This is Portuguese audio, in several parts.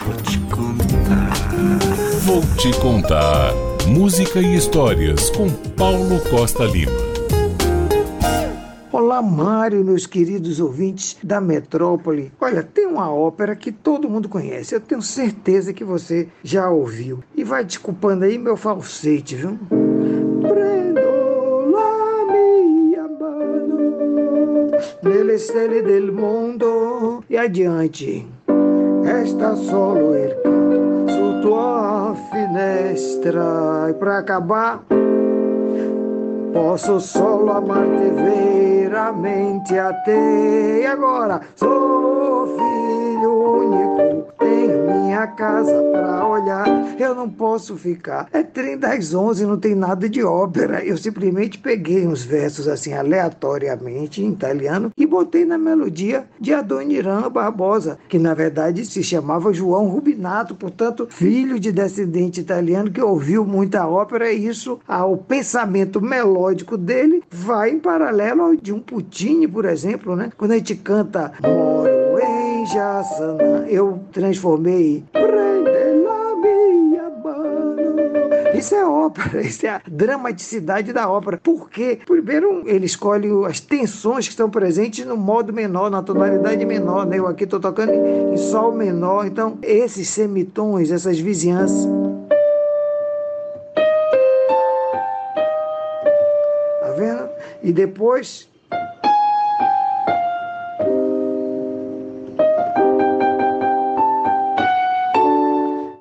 Vou te contar. Vou te contar. Música e histórias com Paulo Costa Lima. Olá, Mário, meus queridos ouvintes da Metrópole. Olha, tem uma ópera que todo mundo conhece. Eu tenho certeza que você já ouviu. E vai desculpando aí meu falsete, viu? Prendo la mia mano nelle stelle del mondo. E adiante. Esta solo il su tua finestra. E para acabar, posso solo amar-te veramente até. E agora, sou minha casa para olhar. Eu não posso ficar. É trem das onze, não tem nada de ópera. Eu simplesmente peguei uns versos assim aleatoriamente em italiano e botei na melodia de Adoniran Barbosa, que na verdade se chamava João Rubinato, portanto, filho de descendente italiano que ouviu muita ópera e isso, ao pensamento melódico dele, vai em paralelo ao de um Puccini, por exemplo, né? Quando a gente canta Moro Jassanã, eu transformei. Isso é ópera, isso é a dramaticidade da ópera. Porque, primeiro, ele escolhe as tensões que estão presentes no modo menor, na tonalidade menor. Né? Eu aqui estou tocando em sol menor. Então, esses semitons, essas vizinhanças. Tá vendo? E depois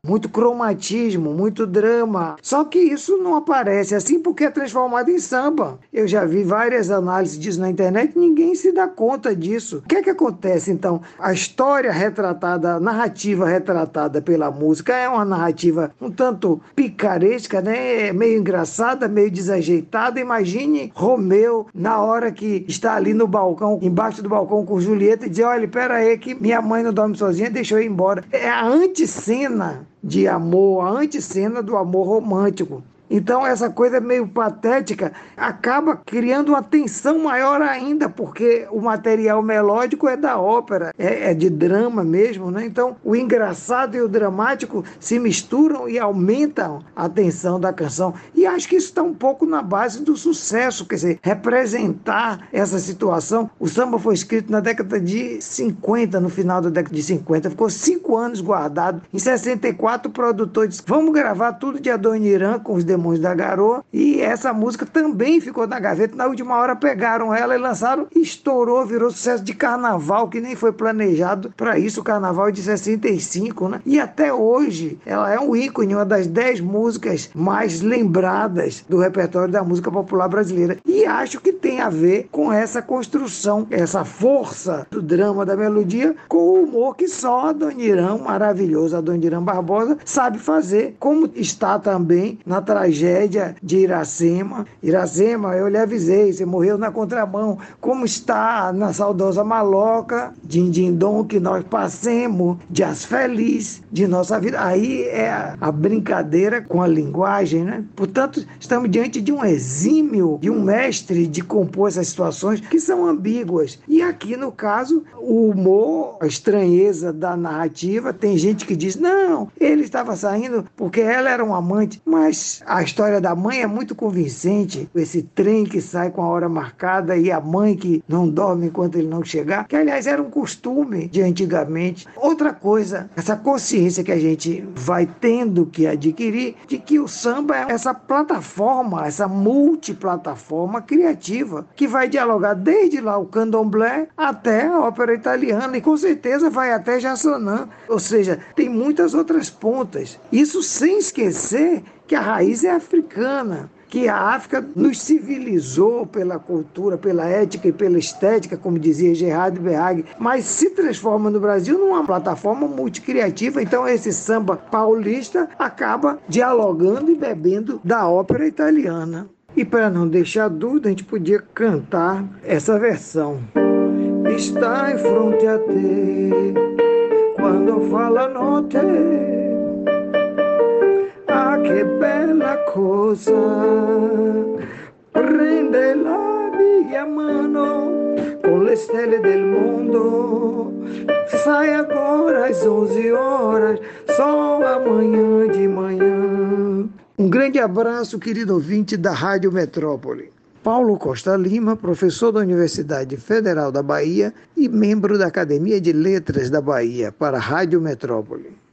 muito cromatismo, muito drama. Só que isso não aparece assim porque é transformado em samba. Eu já vi várias análises disso na internet e ninguém se dá conta disso. O que é que acontece então? A história retratada, a narrativa retratada pela música é uma narrativa um tanto picaresca, né? Meio engraçada, meio desajeitada. Imagine Romeu na hora que está ali no balcão, embaixo do balcão com Julieta e dizer: olha, pera aí que minha mãe não dorme sozinha, deixou eu ir embora. É a antecena de amor, a antecena do amor romântico. Então, essa coisa meio patética acaba criando uma tensão maior ainda, porque o material melódico é da ópera, é, é, de drama mesmo, né? Então, o engraçado e o dramático se misturam e aumentam a tensão da canção. E acho que isso está um pouco na base do sucesso, quer dizer, representar essa situação. O samba foi escrito na década de 50, no final da década de 50, ficou cinco anos guardado. Em 64, o produtor disse: vamos gravar tudo de Adoniran com os Demônios da Garoa. E essa música também ficou na gaveta. Na última hora pegaram ela e lançaram. Estourou, virou sucesso de carnaval, que nem foi planejado para isso. O carnaval é de 65, né? E até hoje ela é um ícone, uma das 10 músicas mais lembradas do repertório da música popular brasileira. E acho que tem a ver com essa construção, essa força do drama da melodia, com o humor que só a Adoniran, maravilhoso Adoniran Barbosa, sabe fazer. Como está também na tragédia de Iracema. Iracema, eu lhe avisei, você morreu na contramão. Como está na saudosa maloca, Dindindom, que nós passemos, dias feliz de nossa vida. Aí é a brincadeira com a linguagem, né? Portanto, estamos diante de um exímio, de um mestre de compor essas situações que são ambíguas. E aqui, no caso, o humor, a estranheza da narrativa, tem gente que diz, não, ele estava saindo porque ela era um amante, mas a história da mãe é muito convincente. Esse trem que sai com a hora marcada e a mãe que não dorme enquanto ele não chegar, que aliás era um costume de antigamente. Outra coisa, essa consciência que a gente vai tendo que adquirir de que o samba é essa plataforma, essa multiplataforma criativa que vai dialogar desde lá o candomblé até a ópera italiana e com certeza vai até Jassanã. Ou seja, tem muitas outras pontas. Isso sem esquecer que a raiz é africana, que a África nos civilizou pela cultura, pela ética e pela estética, como dizia Gerard Berrag, mas se transforma no Brasil numa plataforma multicriativa. Então esse samba paulista acaba dialogando e bebendo da ópera italiana. E para não deixar dúvida, a gente podia cantar essa versão. Está em fronte a te, quando fala notte che bella cosa! Prende la mia mano com le stelle del mundo. Sai agora às 11 horas, só amanhã de manhã. Um grande abraço, querido ouvinte da Rádio Metrópole. Paulo Costa Lima, professor da Universidade Federal da Bahia e membro da Academia de Letras da Bahia, para a Rádio Metrópole.